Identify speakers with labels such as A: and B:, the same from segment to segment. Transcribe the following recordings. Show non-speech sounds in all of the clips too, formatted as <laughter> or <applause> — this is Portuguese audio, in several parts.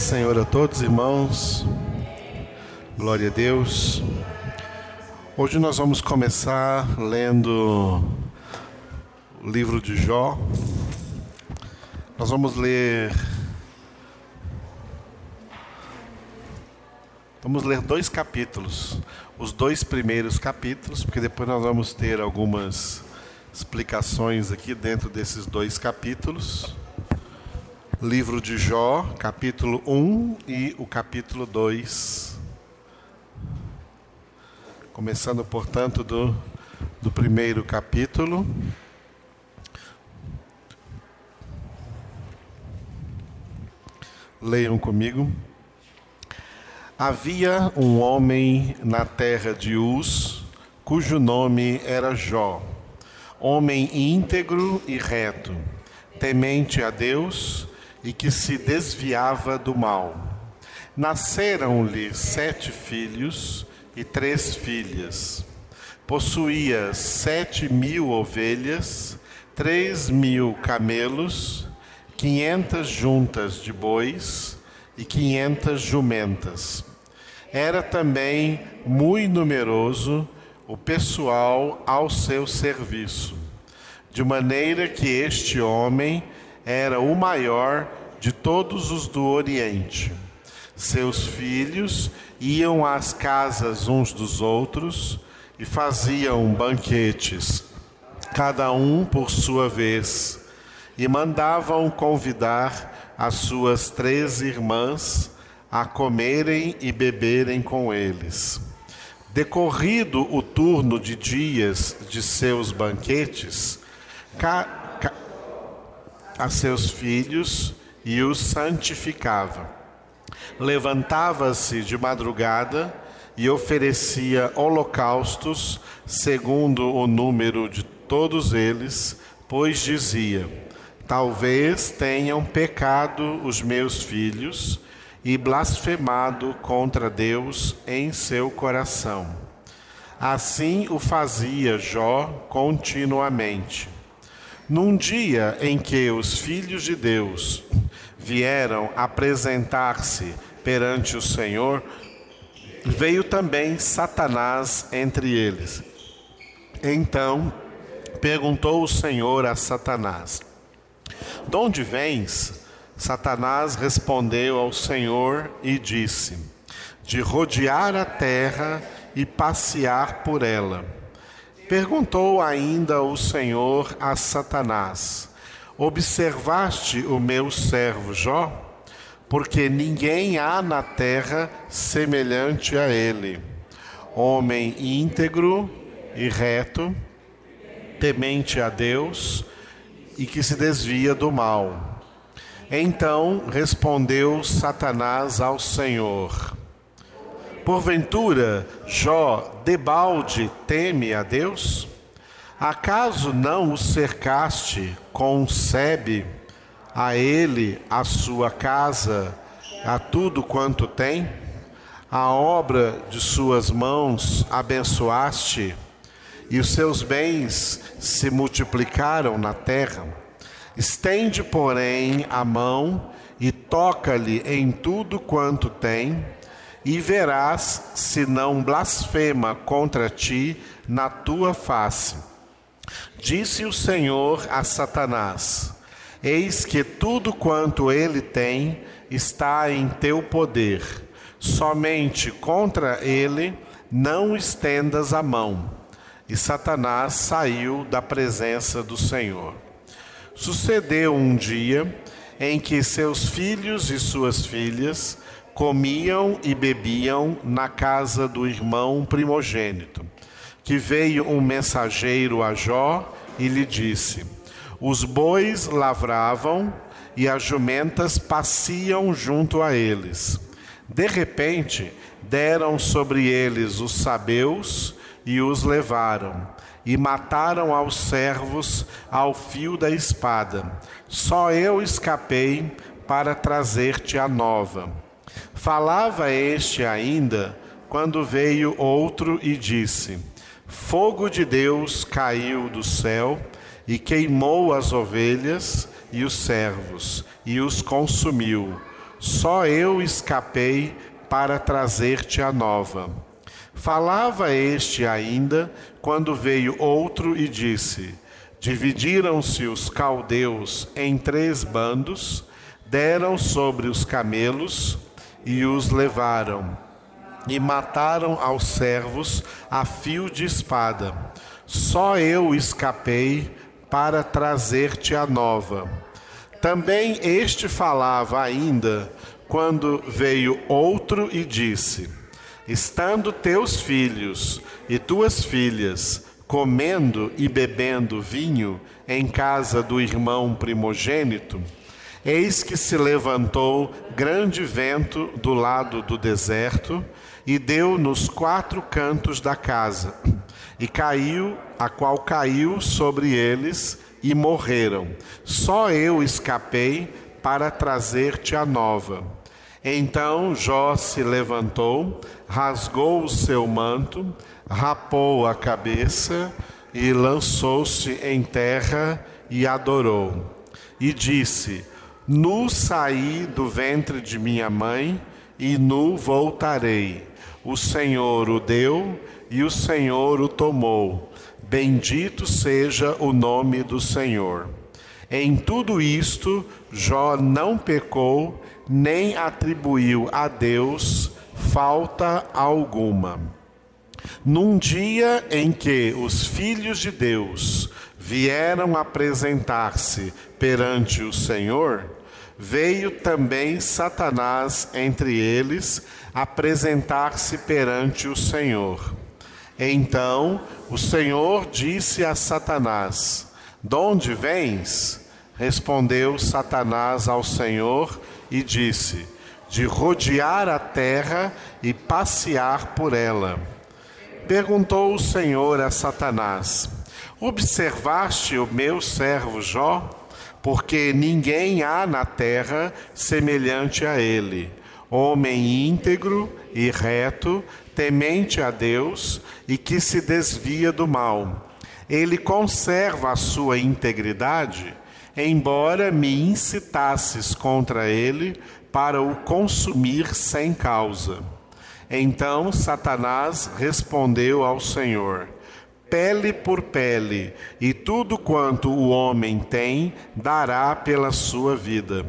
A: Senhor a todos, irmãos. Glória a Deus. Hoje nós vamos começar lendo o livro de Jó. Nós vamos ler. Vamos ler dois capítulos. Os dois primeiros capítulos, porque depois nós vamos ter algumas explicações aqui dentro desses dois capítulos livro de Jó, capítulo 1 e o capítulo 2. Começando, portanto, do, do primeiro capítulo. Leiam comigo. Havia um homem na terra de Uz, cujo nome era Jó, homem íntegro e reto, temente a Deus e que se desviava do mal. Nasceram-lhe sete filhos e três filhas. Possuía sete mil ovelhas, três mil camelos, quinhentas juntas de bois e quinhentas jumentas. Era também muito numeroso o pessoal ao seu serviço, de maneira que este homem era o maior de todos os do Oriente. Seus filhos iam às casas uns dos outros e faziam banquetes, cada um por sua vez, e mandavam convidar as suas três irmãs a comerem e beberem com eles. Decorrido o turno de dias de seus banquetes, a seus filhos e os santificava. Levantava-se de madrugada e oferecia holocaustos segundo o número de todos eles, pois dizia: Talvez tenham pecado os meus filhos e blasfemado contra Deus em seu coração. Assim o fazia Jó continuamente. Num dia em que os filhos de Deus vieram apresentar-se perante o Senhor, veio também Satanás entre eles. Então perguntou o Senhor a Satanás: De onde vens? Satanás respondeu ao Senhor e disse: De rodear a terra e passear por ela. Perguntou ainda o Senhor a Satanás: Observaste o meu servo Jó? Porque ninguém há na terra semelhante a ele, homem íntegro e reto, temente a Deus e que se desvia do mal. Então respondeu Satanás ao Senhor: Porventura, Jó, debalde, teme a Deus? Acaso não o cercaste com sebe, a ele, a sua casa, a tudo quanto tem? A obra de suas mãos abençoaste, e os seus bens se multiplicaram na terra. Estende, porém, a mão e toca-lhe em tudo quanto tem e verás se não blasfema contra ti na tua face. Disse o Senhor a Satanás: Eis que tudo quanto ele tem está em teu poder, somente contra ele não estendas a mão. E Satanás saiu da presença do Senhor. Sucedeu um dia em que seus filhos e suas filhas comiam e bebiam na casa do irmão primogênito. Que veio um mensageiro a Jó e lhe disse: Os bois lavravam e as jumentas passiam junto a eles. De repente, deram sobre eles os sabeus e os levaram, e mataram aos servos ao fio da espada. Só eu escapei para trazer-te a nova. Falava este ainda, quando veio outro e disse: Fogo de Deus caiu do céu e queimou as ovelhas e os servos, e os consumiu. só eu escapei para trazer-te a nova. Falava este ainda, quando veio outro e disse: Dividiram-se os caldeus em três bandos, deram sobre os camelos e os levaram, e mataram aos servos a fio de espada. Só eu escapei para trazer-te a nova. Também este falava ainda, quando veio outro e disse: Estando teus filhos e tuas filhas comendo e bebendo vinho em casa do irmão primogênito, eis que se levantou grande vento do lado do deserto e deu nos quatro cantos da casa, e caiu, a qual caiu sobre eles e morreram. Só eu escapei para trazer-te a nova. Então Jó se levantou, rasgou o seu manto, rapou a cabeça e lançou-se em terra e adorou. E disse: Nu saí do ventre de minha mãe e nu voltarei. O Senhor o deu e o Senhor o tomou. Bendito seja o nome do Senhor. Em tudo isto, Jó não pecou, nem atribuiu a Deus falta alguma. Num dia em que os filhos de Deus vieram apresentar-se perante o Senhor, veio também Satanás entre eles apresentar-se perante o Senhor. Então o Senhor disse a Satanás: De onde vens? Respondeu Satanás ao Senhor e disse: De rodear a terra e passear por ela. Perguntou o Senhor a Satanás: Observaste o meu servo Jó? Porque ninguém há na terra semelhante a ele, homem íntegro e reto, temente a Deus e que se desvia do mal. Ele conserva a sua integridade, embora me incitasses contra ele para o consumir sem causa. Então Satanás respondeu ao Senhor: Pele por pele, e tudo quanto o homem tem dará pela sua vida.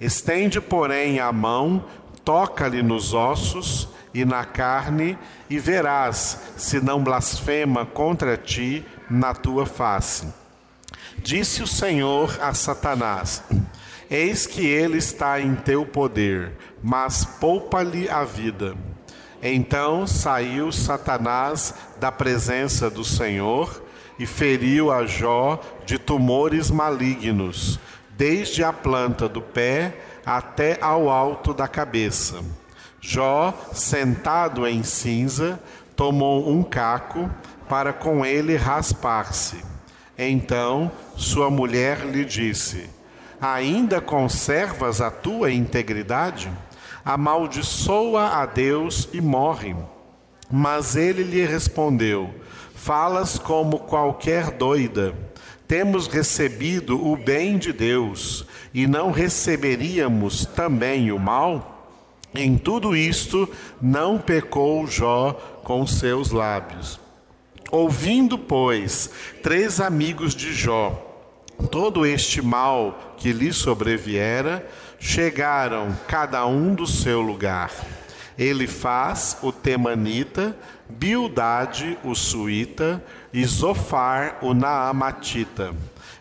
A: Estende, porém, a mão, toca-lhe nos ossos e na carne, e verás se não blasfema contra ti na tua face. Disse o Senhor a Satanás: Eis que ele está em teu poder, mas poupa-lhe a vida. Então saiu Satanás da presença do Senhor e feriu a Jó de tumores malignos, desde a planta do pé até ao alto da cabeça. Jó, sentado em cinza, tomou um caco para com ele raspar-se. Então sua mulher lhe disse: Ainda conservas a tua integridade? Amaldiçoa a Deus e morre. Mas ele lhe respondeu: Falas como qualquer doida. Temos recebido o bem de Deus e não receberíamos também o mal? Em tudo isto não pecou Jó com seus lábios. Ouvindo, pois, três amigos de Jó, todo este mal que lhe sobreviera, chegaram cada um do seu lugar. Ele faz o temanita, Bildade o suíta e Zofar o naamatita.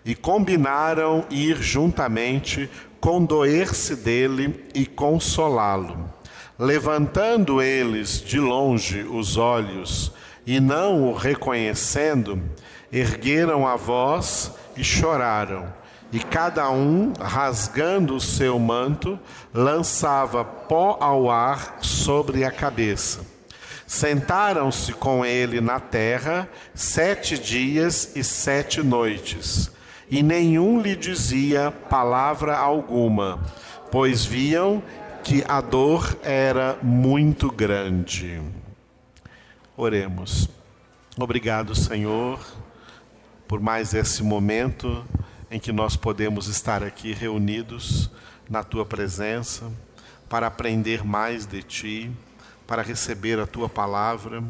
A: E combinaram ir juntamente, condoer-se dele e consolá-lo. Levantando eles de longe os olhos e não o reconhecendo, ergueram a voz e choraram e cada um, rasgando o seu manto, lançava pó ao ar sobre a cabeça. Sentaram-se com ele na terra sete dias e sete noites, e nenhum lhe dizia palavra alguma, pois viam que a dor era muito grande. Oremos. Obrigado, Senhor, por mais esse momento em que nós podemos estar aqui reunidos na tua presença, para aprender mais de Ti, para receber a Tua palavra,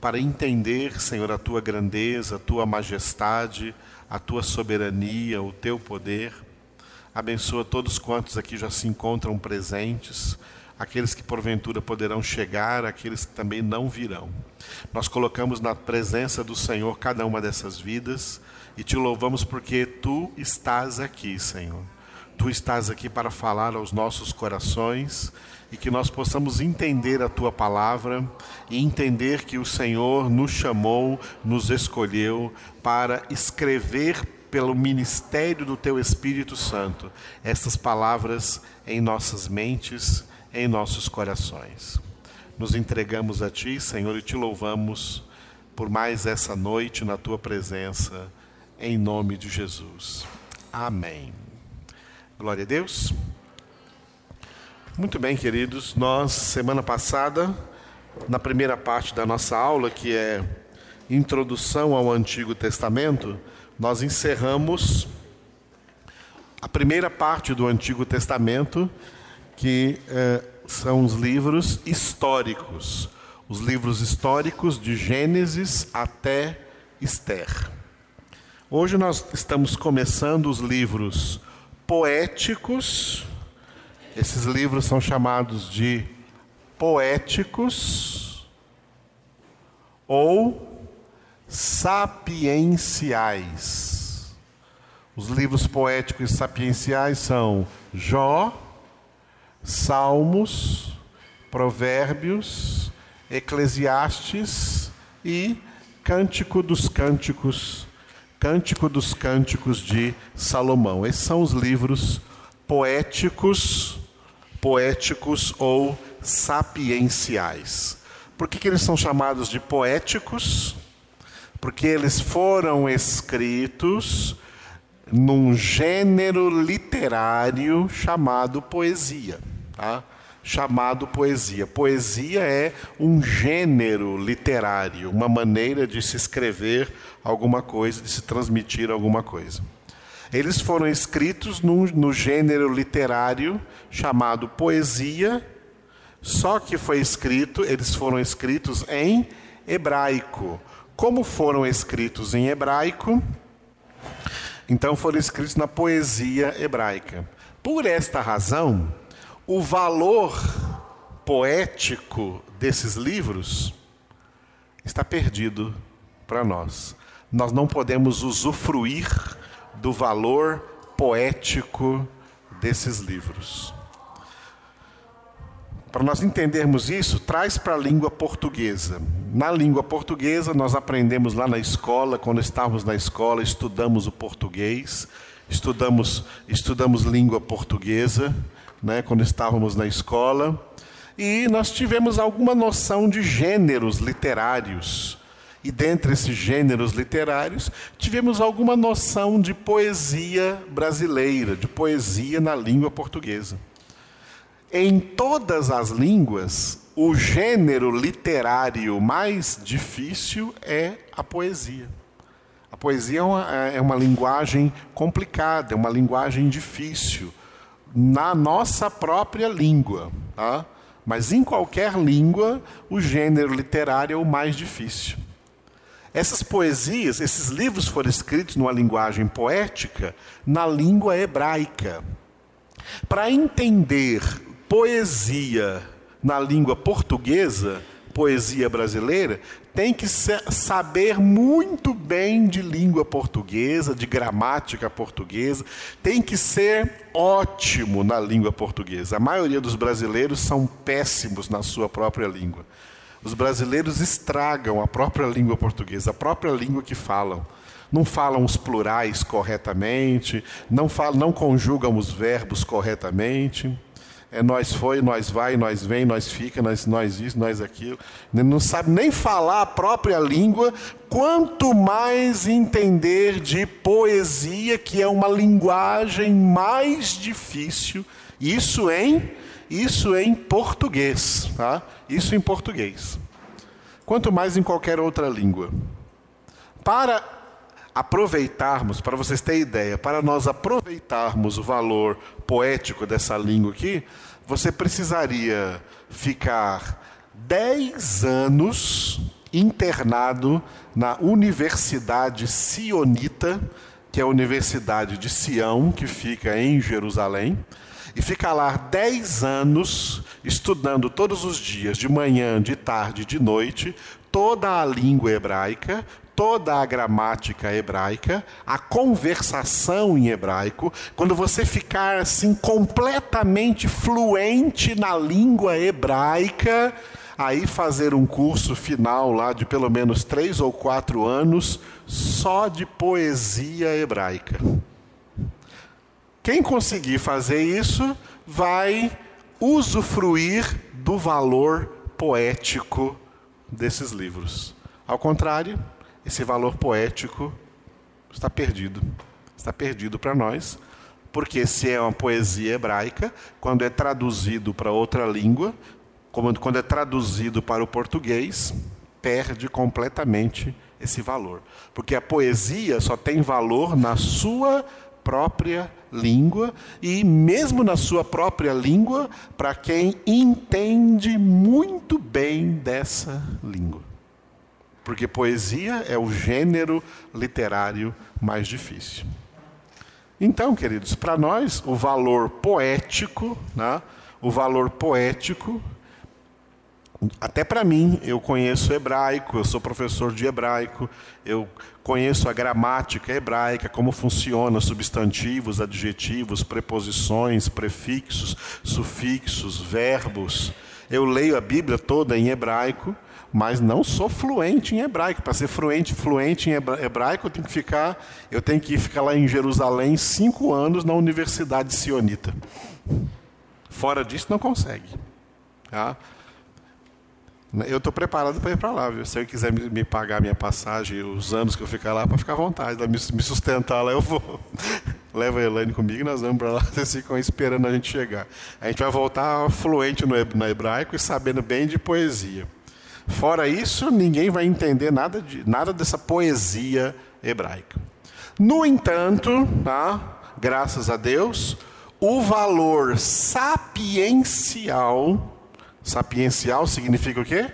A: para entender, Senhor, a Tua grandeza, a Tua majestade, a Tua soberania, o Teu poder. Abençoa todos quantos aqui já se encontram presentes, aqueles que porventura poderão chegar, aqueles que também não virão. Nós colocamos na presença do Senhor cada uma dessas vidas e te louvamos porque tu estás aqui, Senhor. Tu estás aqui para falar aos nossos corações e que nós possamos entender a tua palavra e entender que o Senhor nos chamou, nos escolheu para escrever pelo ministério do teu Espírito Santo essas palavras em nossas mentes, em nossos corações. Nos entregamos a ti, Senhor, e te louvamos por mais essa noite na tua presença, em nome de Jesus. Amém. Glória a Deus. Muito bem, queridos. Nós, semana passada, na primeira parte da nossa aula, que é Introdução ao Antigo Testamento, nós encerramos a primeira parte do Antigo Testamento, que eh, são os livros históricos. Os livros históricos de Gênesis até Esther. Hoje nós estamos começando os livros poéticos. Esses livros são chamados de poéticos ou sapienciais. Os livros poéticos e sapienciais são Jó, Salmos, Provérbios, Eclesiastes e Cântico dos Cânticos Cântico dos Cânticos de Salomão. Esses são os livros poéticos, poéticos ou sapienciais. Por que, que eles são chamados de poéticos? Porque eles foram escritos num gênero literário chamado poesia. Tá? Chamado poesia. Poesia é um gênero literário, uma maneira de se escrever alguma coisa, de se transmitir alguma coisa. Eles foram escritos no, no gênero literário chamado poesia, só que foi escrito, eles foram escritos em hebraico. Como foram escritos em hebraico, então foram escritos na poesia hebraica. Por esta razão, o valor poético desses livros está perdido para nós. Nós não podemos usufruir do valor poético desses livros. Para nós entendermos isso, traz para a língua portuguesa. Na língua portuguesa, nós aprendemos lá na escola, quando estávamos na escola, estudamos o português, estudamos, estudamos língua portuguesa né, quando estávamos na escola, e nós tivemos alguma noção de gêneros literários. E dentre esses gêneros literários, tivemos alguma noção de poesia brasileira, de poesia na língua portuguesa. Em todas as línguas, o gênero literário mais difícil é a poesia. A poesia é uma, é uma linguagem complicada, é uma linguagem difícil na nossa própria língua. Tá? Mas em qualquer língua, o gênero literário é o mais difícil. Essas poesias, esses livros foram escritos numa linguagem poética, na língua hebraica. Para entender poesia na língua portuguesa, poesia brasileira, tem que saber muito bem de língua portuguesa, de gramática portuguesa, tem que ser ótimo na língua portuguesa. A maioria dos brasileiros são péssimos na sua própria língua. Os brasileiros estragam a própria língua portuguesa, a própria língua que falam. Não falam os plurais corretamente, não, falam, não conjugam os verbos corretamente é nós foi, nós vai, nós vem, nós fica, nós, nós isso, nós aquilo. Não sabe nem falar a própria língua, quanto mais entender de poesia, que é uma linguagem mais difícil. Isso em isso em português, tá? Isso em português. Quanto mais em qualquer outra língua. Para aproveitarmos, para vocês terem ideia, para nós aproveitarmos o valor poético dessa língua aqui, você precisaria ficar 10 anos internado na Universidade Sionita, que é a Universidade de Sião, que fica em Jerusalém, e ficar lá 10 anos estudando todos os dias, de manhã, de tarde, de noite, toda a língua hebraica, toda a gramática hebraica, a conversação em hebraico, quando você ficar assim completamente fluente na língua hebraica, aí fazer um curso final lá de pelo menos três ou quatro anos só de poesia hebraica. Quem conseguir fazer isso vai usufruir do valor poético desses livros. Ao contrário, esse valor poético está perdido. Está perdido para nós, porque se é uma poesia hebraica, quando é traduzido para outra língua, quando é traduzido para o português, perde completamente esse valor. Porque a poesia só tem valor na sua própria língua e mesmo na sua própria língua para quem entende muito bem dessa língua. Porque poesia é o gênero literário mais difícil. Então, queridos, para nós o valor poético, né, o valor poético até para mim, eu conheço hebraico, eu sou professor de hebraico, eu conheço a gramática hebraica, como funciona substantivos, adjetivos, preposições, prefixos, sufixos, verbos. Eu leio a Bíblia toda em hebraico, mas não sou fluente em hebraico. Para ser fluente, fluente em hebraico, eu tenho que ficar, eu tenho que ficar lá em Jerusalém cinco anos na Universidade Sionita. Fora disso, não consegue. Tá? Eu estou preparado para ir para lá, viu? Se ele quiser me, pagar minha passagem, os anos que eu ficar lá, para ficar à vontade, me, sustentar lá, eu vou. <laughs> Leva a Elaine comigo nós vamos para lá, <laughs> vocês ficam esperando a gente chegar. A gente vai voltar fluente no hebraico e sabendo bem de poesia. Fora isso, ninguém vai entender nada, de, nada dessa poesia hebraica. No entanto, tá? graças a Deus, o valor sapiencial Sapiencial significa o quê?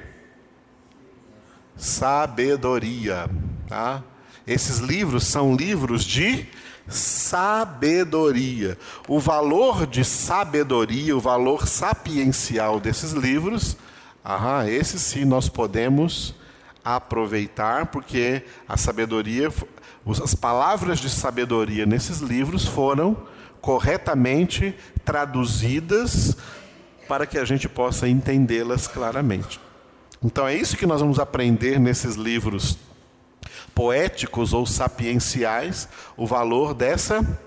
A: Sabedoria. Tá? Esses livros são livros de sabedoria. O valor de sabedoria, o valor sapiencial desses livros, aham, esse sim nós podemos aproveitar, porque a sabedoria, as palavras de sabedoria nesses livros foram corretamente traduzidas para que a gente possa entendê-las claramente. Então é isso que nós vamos aprender nesses livros poéticos ou sapienciais, o valor dessa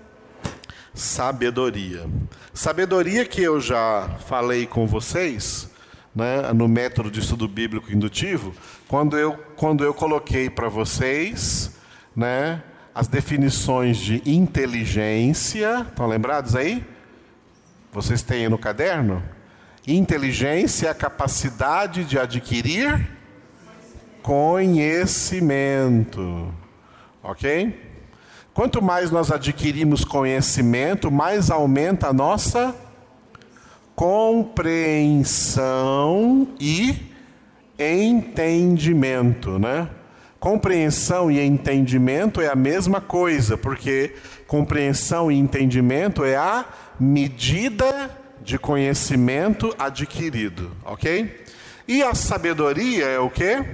A: sabedoria. Sabedoria que eu já falei com vocês, né, no método de estudo bíblico indutivo, quando eu, quando eu coloquei para vocês né, as definições de inteligência, estão lembrados aí? Vocês têm no caderno? Inteligência é a capacidade de adquirir conhecimento. Ok? Quanto mais nós adquirimos conhecimento, mais aumenta a nossa compreensão e entendimento, né? Compreensão e entendimento é a mesma coisa, porque compreensão e entendimento é a medida de conhecimento adquirido, ok? E a sabedoria é o quê?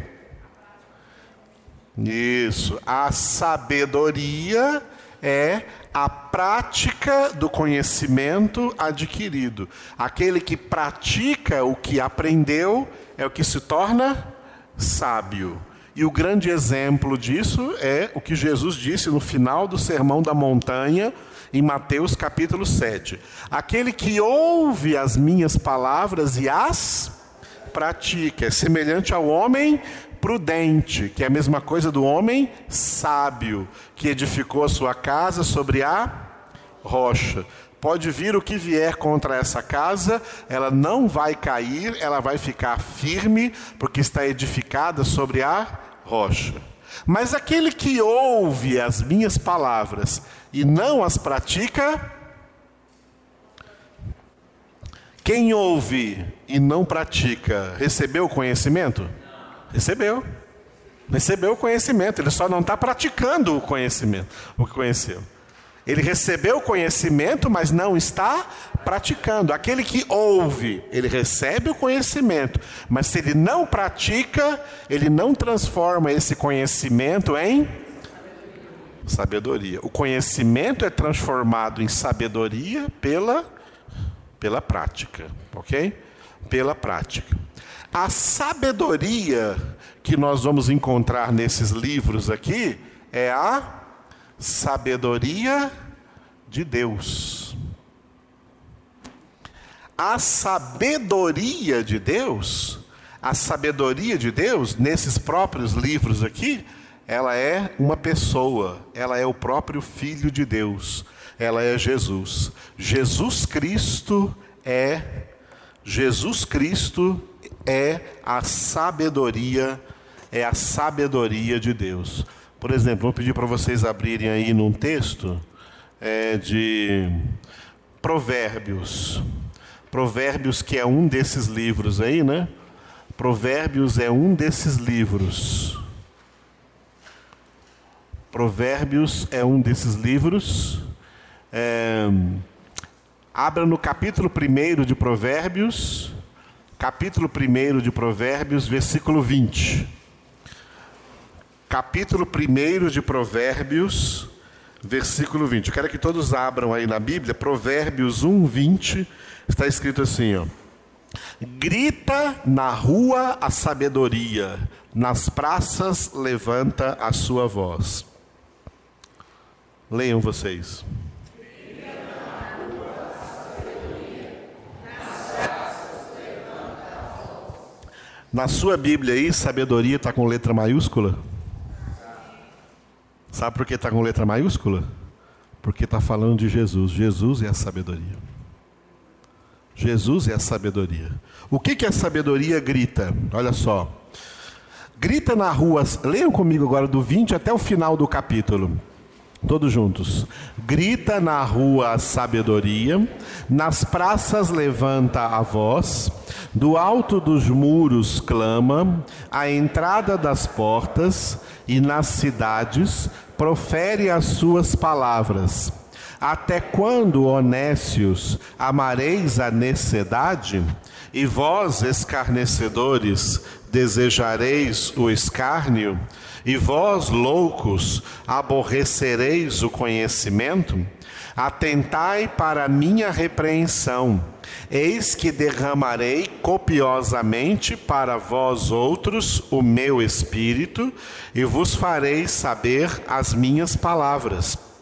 A: Isso, a sabedoria é a prática do conhecimento adquirido. Aquele que pratica o que aprendeu é o que se torna sábio. E o grande exemplo disso é o que Jesus disse no final do Sermão da Montanha, em Mateus capítulo 7. Aquele que ouve as minhas palavras e as pratica é semelhante ao homem prudente, que é a mesma coisa do homem sábio, que edificou a sua casa sobre a rocha. Pode vir o que vier contra essa casa, ela não vai cair, ela vai ficar firme, porque está edificada sobre a rocha. Mas aquele que ouve as minhas palavras e não as pratica, Quem ouve e não pratica, recebeu o conhecimento? Recebeu. Recebeu o conhecimento, ele só não está praticando o conhecimento, o que conheceu. Ele recebeu o conhecimento, mas não está praticando. Aquele que ouve, ele recebe o conhecimento, mas se ele não pratica, ele não transforma esse conhecimento em sabedoria. O conhecimento é transformado em sabedoria pela pela prática, OK? Pela prática. A sabedoria que nós vamos encontrar nesses livros aqui é a sabedoria de Deus. A sabedoria de Deus, a sabedoria de Deus, nesses próprios livros aqui, ela é uma pessoa, ela é o próprio Filho de Deus, ela é Jesus. Jesus Cristo é, Jesus Cristo é a sabedoria, é a sabedoria de Deus. Por exemplo, vou pedir para vocês abrirem aí num texto é, de Provérbios. Provérbios, que é um desses livros aí, né? Provérbios é um desses livros. Provérbios é um desses livros. É, abra no capítulo 1 de Provérbios, capítulo 1 de Provérbios, versículo 20 capítulo 1 de Provérbios, versículo 20. Eu quero que todos abram aí na Bíblia, Provérbios 1, 20, está escrito assim, ó. Grita na rua a sabedoria, nas praças levanta a sua voz. Leiam vocês. Na sua Bíblia aí, sabedoria está com letra maiúscula? Sabe por que está com letra maiúscula? Porque está falando de Jesus. Jesus é a sabedoria. Jesus é a sabedoria. O que, que a sabedoria grita? Olha só. Grita na rua, leiam comigo agora do 20 até o final do capítulo. Todos juntos. Grita na rua a sabedoria, nas praças levanta a voz, do alto dos muros clama, à entrada das portas e nas cidades profere as suas palavras. Até quando, honécios, amareis a necessidade? E vós, escarnecedores, desejareis o escárnio? E vós, loucos, aborrecereis o conhecimento? Atentai para a minha repreensão. Eis que derramarei copiosamente para vós outros o meu espírito, e vos farei saber as minhas palavras.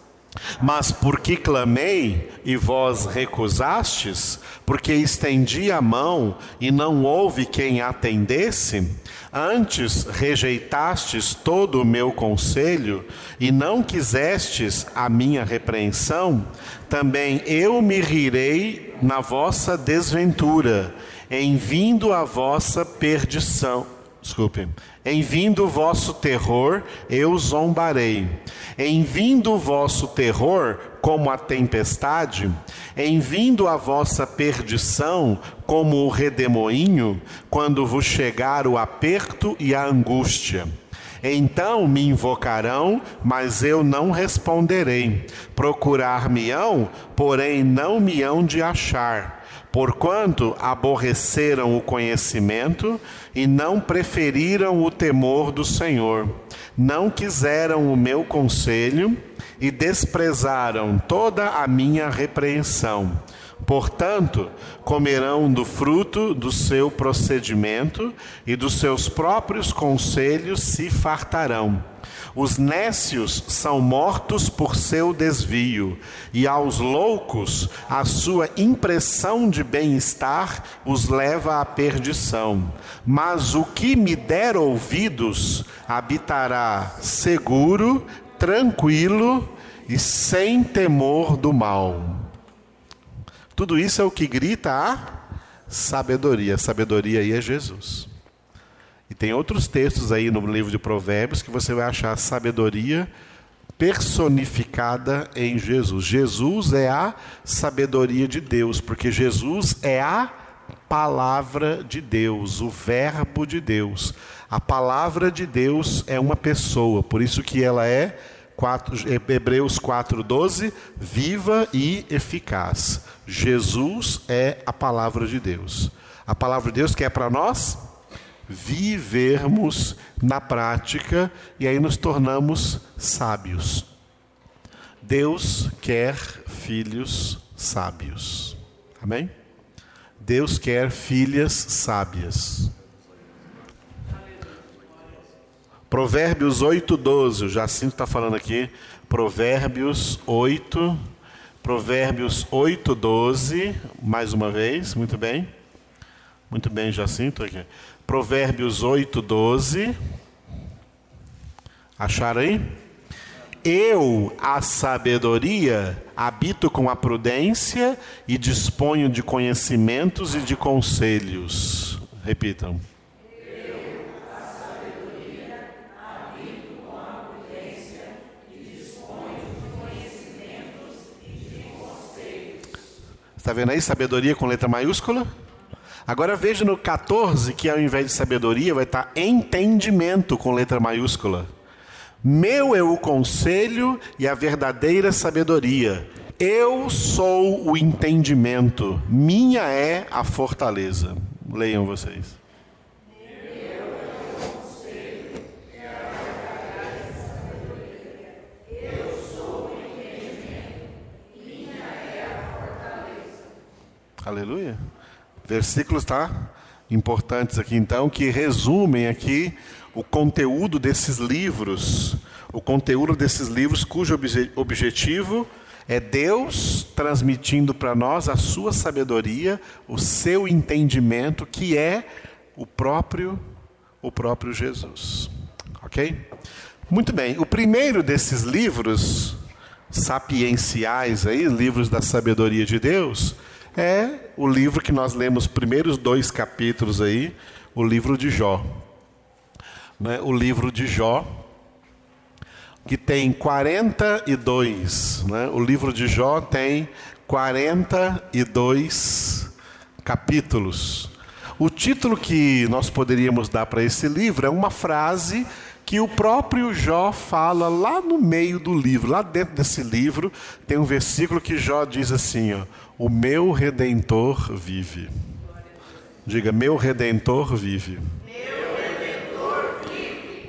A: Mas porque clamei e vós recusastes, porque estendi a mão e não houve quem atendesse, antes rejeitastes todo o meu conselho e não quisestes a minha repreensão, também eu me rirei na vossa desventura, em vindo a vossa perdição. Desculpe. Em vindo o vosso terror, eu zombarei. Em vindo o vosso terror, como a tempestade, em vindo a vossa perdição, como o redemoinho, quando vos chegar o aperto e a angústia. Então me invocarão, mas eu não responderei. Procurar-me-ão, porém não me hão de achar porquanto aborreceram o conhecimento e não preferiram o temor do Senhor, não quiseram o meu conselho e desprezaram toda a minha repreensão. Portanto, comerão do fruto do seu procedimento e dos seus próprios conselhos se fartarão. Os nécios são mortos por seu desvio, e aos loucos a sua impressão de bem-estar os leva à perdição. Mas o que me der ouvidos habitará seguro, tranquilo e sem temor do mal. Tudo isso é o que grita a sabedoria. Sabedoria aí é Jesus. E tem outros textos aí no livro de Provérbios que você vai achar sabedoria personificada em Jesus. Jesus é a sabedoria de Deus, porque Jesus é a palavra de Deus, o verbo de Deus. A palavra de Deus é uma pessoa, por isso que ela é 4, Hebreus 4:12, viva e eficaz. Jesus é a palavra de Deus. A palavra de Deus que é para nós vivermos na prática e aí nos tornamos sábios. Deus quer filhos sábios. Amém? Deus quer filhas sábias. Provérbios 8, 12. O Jacinto está falando aqui. Provérbios 8. Provérbios 8, 12. Mais uma vez. Muito bem. Muito bem, Jacinto. Aqui. Provérbios 8, 12. Acharam aí? Eu, a sabedoria, habito com a prudência e disponho de conhecimentos e de conselhos. Repitam. Eu, a sabedoria, habito com a prudência e disponho de conhecimentos e de conselhos. Está vendo aí sabedoria com letra maiúscula? Agora veja no 14 que ao invés de sabedoria vai estar entendimento com letra maiúscula. Meu é o conselho e a verdadeira sabedoria. Eu sou o entendimento, minha é a fortaleza. Leiam vocês. Aleluia. Versículos tá importantes aqui então que resumem aqui o conteúdo desses livros, o conteúdo desses livros cujo objetivo é Deus transmitindo para nós a sua sabedoria, o seu entendimento, que é o próprio o próprio Jesus. OK? Muito bem. O primeiro desses livros sapienciais aí, livros da sabedoria de Deus, é o livro que nós lemos, primeiros dois capítulos aí, o livro de Jó. Né, o livro de Jó, que tem 42, né, o livro de Jó tem 42 capítulos. O título que nós poderíamos dar para esse livro é uma frase que o próprio Jó fala lá no meio do livro, lá dentro desse livro, tem um versículo que Jó diz assim: ó, O meu redentor vive. Diga, meu redentor vive.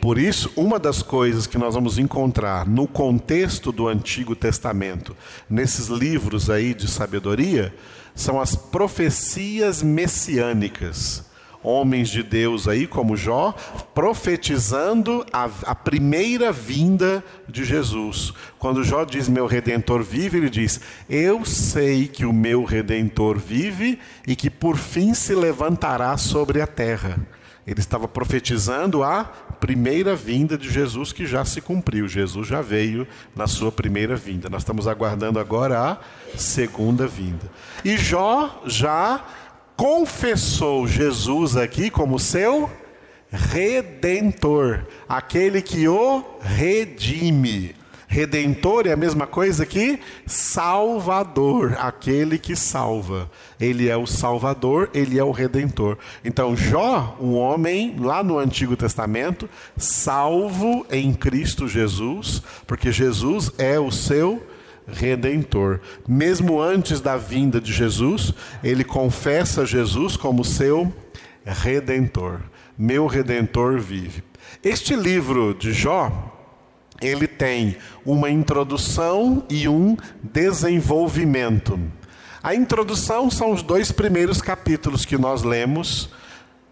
A: Por isso, uma das coisas que nós vamos encontrar no contexto do Antigo Testamento, nesses livros aí de sabedoria, são as profecias messiânicas. Homens de Deus aí, como Jó, profetizando a, a primeira vinda de Jesus. Quando Jó diz: Meu redentor vive, ele diz: Eu sei que o meu redentor vive e que por fim se levantará sobre a terra. Ele estava profetizando a primeira vinda de Jesus que já se cumpriu. Jesus já veio na sua primeira vinda. Nós estamos aguardando agora a segunda vinda. E Jó já confessou Jesus aqui como seu redentor, aquele que o redime. Redentor é a mesma coisa que Salvador, aquele que salva. Ele é o Salvador, ele é o Redentor. Então, Jó, um homem lá no Antigo Testamento, salvo em Cristo Jesus, porque Jesus é o seu redentor. Mesmo antes da vinda de Jesus, ele confessa Jesus como seu redentor. Meu redentor vive. Este livro de Jó ele tem uma introdução e um desenvolvimento. A introdução são os dois primeiros capítulos que nós lemos,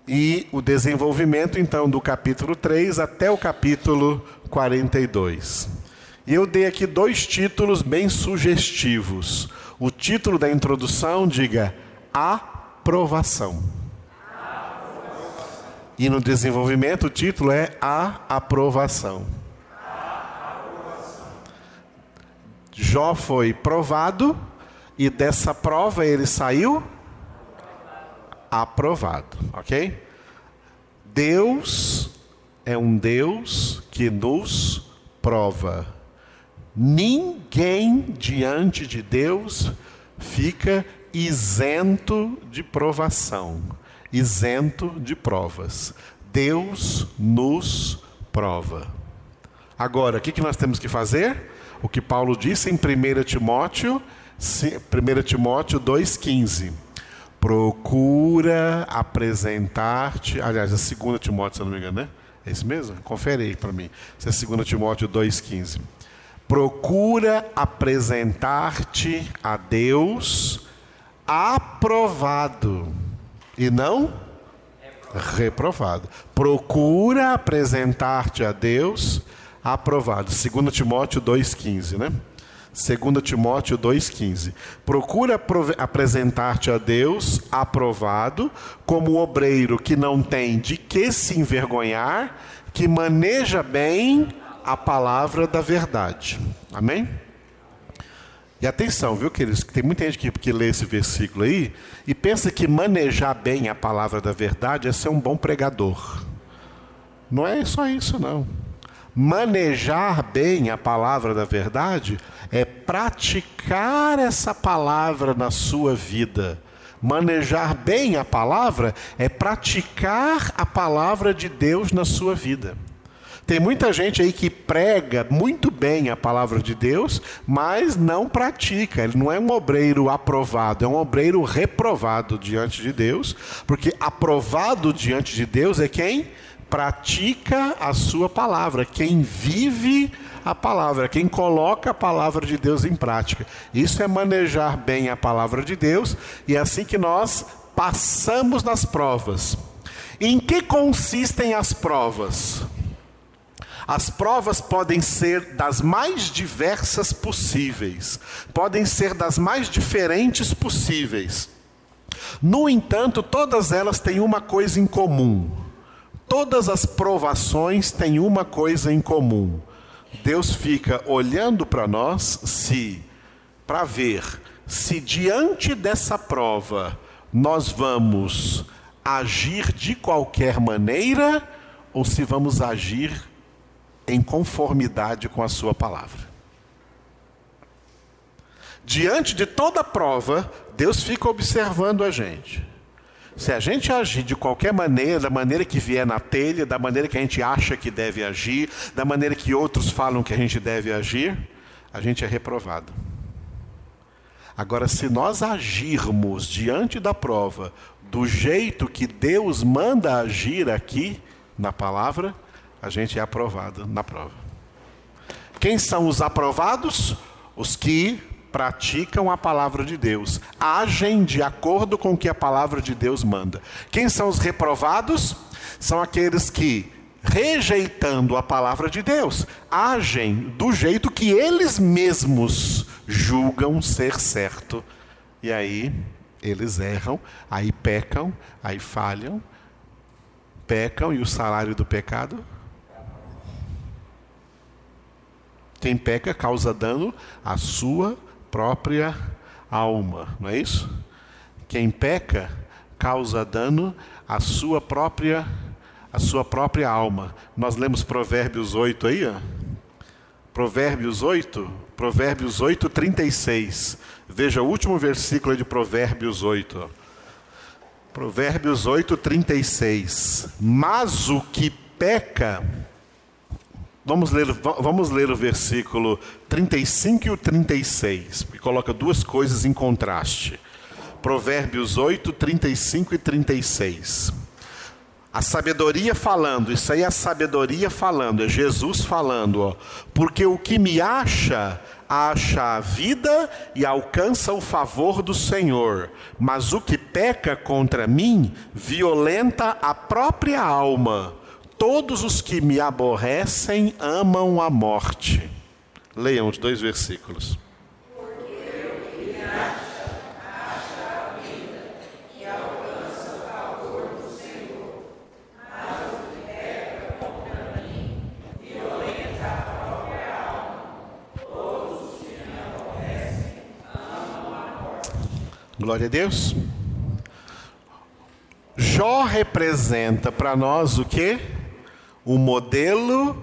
A: e o desenvolvimento, então, do capítulo 3 até o capítulo 42. E eu dei aqui dois títulos bem sugestivos. O título da introdução, diga, aprovação. E no desenvolvimento, o título é a aprovação. Jó foi provado e dessa prova ele saiu aprovado, ok? Deus é um Deus que nos prova. Ninguém diante de Deus fica isento de provação, isento de provas. Deus nos prova. Agora, o que nós temos que fazer? O que Paulo disse em 1 Timóteo, 1 Timóteo 2,15. Procura apresentar-te. Aliás, é 2 Timóteo, se eu não me engano, né? É isso mesmo? Confere aí para mim. Isso é 2 Timóteo 2,15. Procura apresentar-te a Deus aprovado e não reprovado. Procura apresentar-te a Deus aprovado. 2 Timóteo 2,15, né? 2 Timóteo 2,15. Procura apresentar-te a Deus aprovado, como obreiro que não tem de que se envergonhar, que maneja bem a palavra da verdade. Amém? E atenção, viu, queridos? Tem muita gente que, que lê esse versículo aí e pensa que manejar bem a palavra da verdade é ser um bom pregador. Não é só isso, não. Manejar bem a palavra da verdade é praticar essa palavra na sua vida. Manejar bem a palavra é praticar a palavra de Deus na sua vida. Tem muita gente aí que prega muito bem a palavra de Deus, mas não pratica. Ele não é um obreiro aprovado, é um obreiro reprovado diante de Deus, porque aprovado diante de Deus é quem pratica a sua palavra, quem vive a palavra, quem coloca a palavra de Deus em prática. Isso é manejar bem a palavra de Deus e é assim que nós passamos nas provas. Em que consistem as provas? As provas podem ser das mais diversas possíveis, podem ser das mais diferentes possíveis. No entanto, todas elas têm uma coisa em comum. Todas as provações têm uma coisa em comum. Deus fica olhando para nós se para ver se diante dessa prova nós vamos agir de qualquer maneira ou se vamos agir em conformidade com a Sua palavra. Diante de toda prova, Deus fica observando a gente. Se a gente agir de qualquer maneira, da maneira que vier na telha, da maneira que a gente acha que deve agir, da maneira que outros falam que a gente deve agir, a gente é reprovado. Agora, se nós agirmos diante da prova do jeito que Deus manda agir aqui na palavra, a gente é aprovado na prova. Quem são os aprovados? Os que praticam a palavra de Deus, agem de acordo com o que a palavra de Deus manda. Quem são os reprovados? São aqueles que, rejeitando a palavra de Deus, agem do jeito que eles mesmos julgam ser certo. E aí eles erram, aí pecam, aí falham, pecam e o salário do pecado Quem peca causa dano à sua própria alma, não é isso? Quem peca causa dano à sua própria à sua própria alma. Nós lemos Provérbios 8 aí, ó. Provérbios 8, Provérbios 8, 36. Veja o último versículo de Provérbios 8. Ó. Provérbios 8, 36. Mas o que peca Vamos ler, vamos ler o versículo 35 e o 36, que coloca duas coisas em contraste. Provérbios 8, 35 e 36. A sabedoria falando, isso aí é a sabedoria falando, é Jesus falando, ó. Porque o que me acha, acha a vida e alcança o favor do Senhor, mas o que peca contra mim, violenta a própria alma todos os que me aborrecem amam a morte. Leiam os dois versículos. Glória a Deus. Jó representa para nós o que? O modelo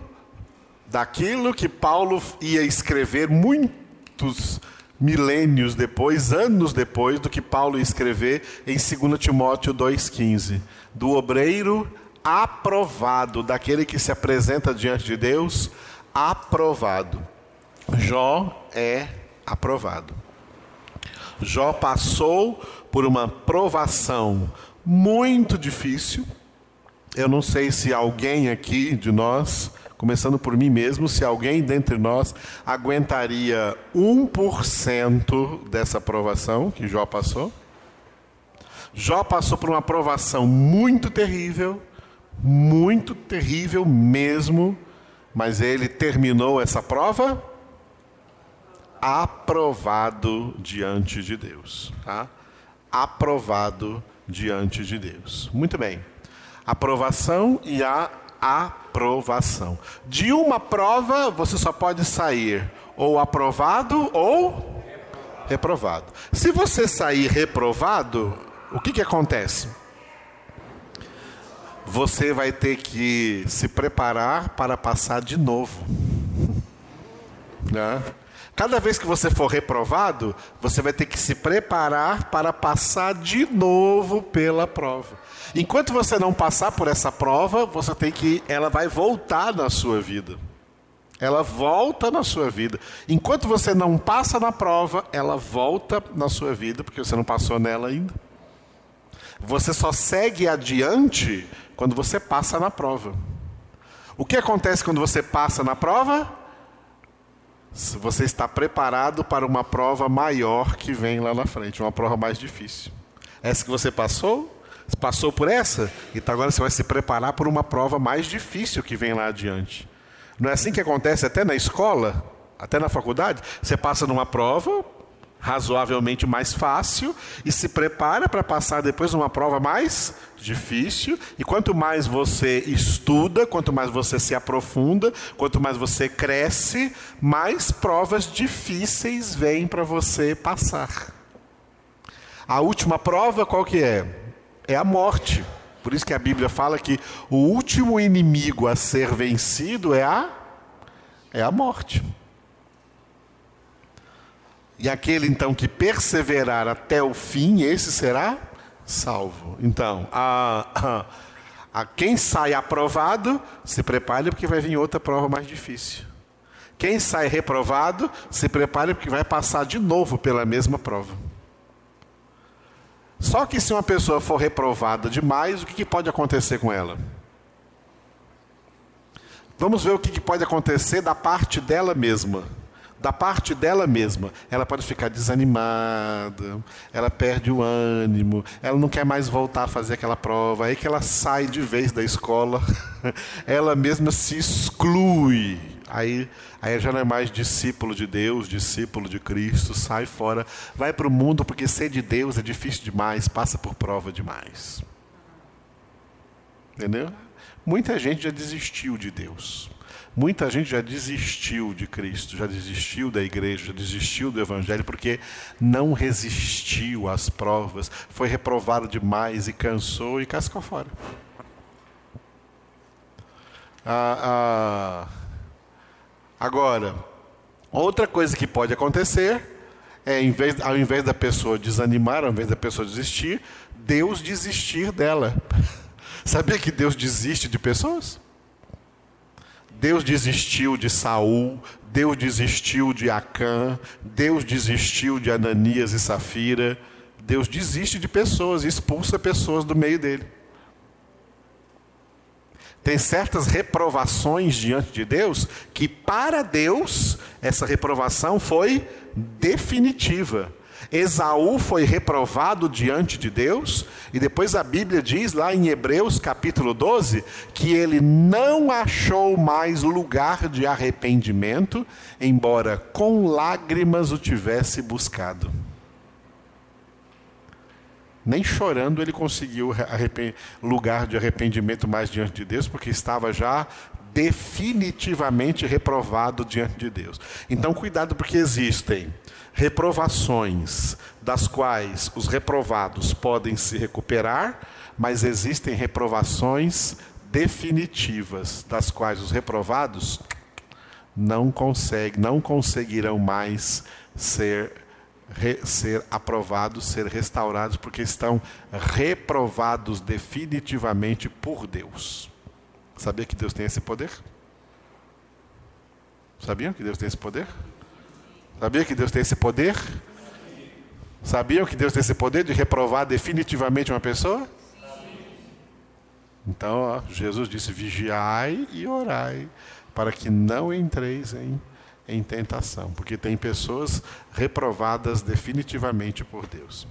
A: daquilo que Paulo ia escrever muitos milênios depois, anos depois do que Paulo ia escrever em 2 Timóteo 2,15. Do obreiro aprovado, daquele que se apresenta diante de Deus, aprovado. Jó é aprovado. Jó passou por uma provação muito difícil. Eu não sei se alguém aqui de nós, começando por mim mesmo, se alguém dentre nós aguentaria 1% dessa provação que Jó passou. Jó passou por uma provação muito terrível, muito terrível mesmo, mas ele terminou essa prova aprovado diante de Deus. Tá? Aprovado diante de Deus. Muito bem. Aprovação e a aprovação. De uma prova você só pode sair ou aprovado ou reprovado. Se você sair reprovado, o que, que acontece? Você vai ter que se preparar para passar de novo. <laughs> Né? Cada vez que você for reprovado, você vai ter que se preparar para passar de novo pela prova. Enquanto você não passar por essa prova, você tem que ela vai voltar na sua vida. Ela volta na sua vida. Enquanto você não passa na prova, ela volta na sua vida, porque você não passou nela ainda. Você só segue adiante quando você passa na prova. O que acontece quando você passa na prova? você está preparado para uma prova maior que vem lá na frente, uma prova mais difícil. Essa que você passou, passou por essa, então agora você vai se preparar para uma prova mais difícil que vem lá adiante. Não é assim que acontece até na escola, até na faculdade? Você passa numa prova, razoavelmente mais fácil e se prepara para passar depois uma prova mais difícil. E quanto mais você estuda, quanto mais você se aprofunda, quanto mais você cresce, mais provas difíceis vêm para você passar. A última prova qual que é? É a morte. Por isso que a Bíblia fala que o último inimigo a ser vencido é a é a morte. E aquele então que perseverar até o fim, esse será salvo. Então, a, a, quem sai aprovado, se prepare porque vai vir outra prova mais difícil. Quem sai reprovado, se prepare porque vai passar de novo pela mesma prova. Só que se uma pessoa for reprovada demais, o que, pode acontecer com ela? Vamos ver o que, que pode acontecer da parte dela mesma da parte dela mesma, ela pode ficar desanimada, ela perde o ânimo, ela não quer mais voltar a fazer aquela prova, aí que ela sai de vez da escola, <laughs> ela mesma se exclui. Aí, aí já não é mais discípulo de Deus, discípulo de Cristo, sai fora, vai para o mundo porque ser de Deus é difícil demais, passa por prova demais. Entendeu? Muita gente já desistiu de Deus. Muita gente já desistiu de Cristo, já desistiu da igreja, já desistiu do Evangelho, porque não resistiu às provas, foi reprovado demais e cansou e cascou fora. Ah, ah, agora, outra coisa que pode acontecer é, em vez, ao invés da pessoa desanimar, ao invés da pessoa desistir, Deus desistir dela. <laughs> Sabia que Deus desiste de pessoas? Deus desistiu de Saul, Deus desistiu de Acã, Deus desistiu de Ananias e Safira. Deus desiste de pessoas expulsa pessoas do meio dele. Tem certas reprovações diante de Deus que, para Deus, essa reprovação foi definitiva. Esaú foi reprovado diante de Deus, e depois a Bíblia diz lá em Hebreus capítulo 12 que ele não achou mais lugar de arrependimento, embora com lágrimas o tivesse buscado. Nem chorando ele conseguiu lugar de arrependimento mais diante de Deus, porque estava já definitivamente reprovado diante de Deus. Então, cuidado, porque existem reprovações das quais os reprovados podem se recuperar, mas existem reprovações definitivas das quais os reprovados não consegue, não conseguirão mais ser ser aprovados, ser restaurados, porque estão reprovados definitivamente por Deus. Sabia que Deus tem esse poder? Sabiam que Deus tem esse poder? Sabia que Deus tem esse poder? Sabiam que Deus tem esse poder de reprovar definitivamente uma pessoa? Então, ó, Jesus disse: vigiai e orai, para que não entreis em, em tentação, porque tem pessoas reprovadas definitivamente por Deus.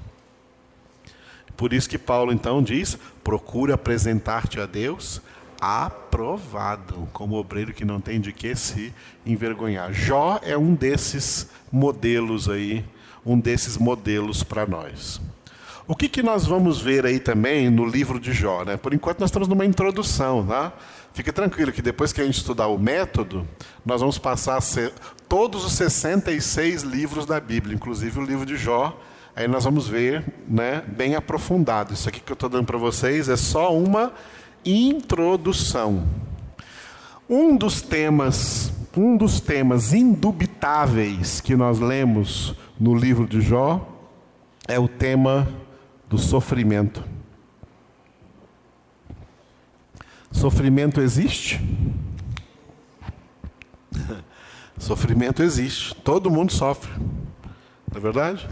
A: Por isso que Paulo então diz: procura apresentar-te a Deus aprovado, como obreiro que não tem de que se envergonhar. Jó é um desses modelos aí, um desses modelos para nós. O que, que nós vamos ver aí também no livro de Jó? Né? Por enquanto nós estamos numa introdução, tá? Fique tranquilo que depois que a gente estudar o método, nós vamos passar todos os 66 livros da Bíblia, inclusive o livro de Jó. Aí nós vamos ver, né, bem aprofundado. Isso aqui que eu estou dando para vocês é só uma introdução. Um dos temas, um dos temas indubitáveis que nós lemos no livro de Jó é o tema do sofrimento. Sofrimento existe? Sofrimento existe. Todo mundo sofre. Não é verdade?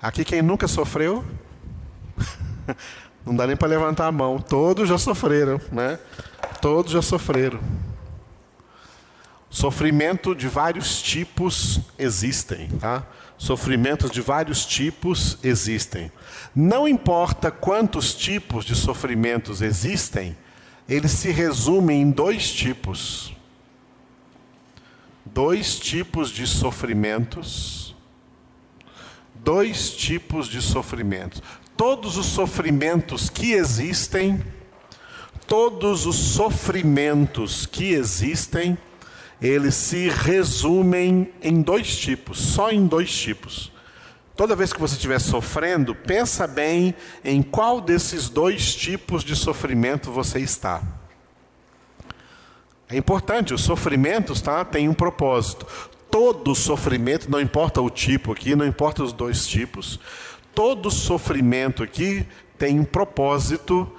A: Aqui quem nunca sofreu, <laughs> não dá nem para levantar a mão. Todos já sofreram, né? Todos já sofreram. Sofrimento de vários tipos existem, tá? Sofrimentos de vários tipos existem. Não importa quantos tipos de sofrimentos existem, eles se resumem em dois tipos. Dois tipos de sofrimentos. Dois tipos de sofrimentos. Todos os sofrimentos que existem, todos os sofrimentos que existem, eles se resumem em dois tipos, só em dois tipos. Toda vez que você estiver sofrendo, pensa bem em qual desses dois tipos de sofrimento você está. É importante, os sofrimentos tá, têm um propósito. Todo sofrimento, não importa o tipo aqui, não importa os dois tipos, todo sofrimento aqui tem um propósito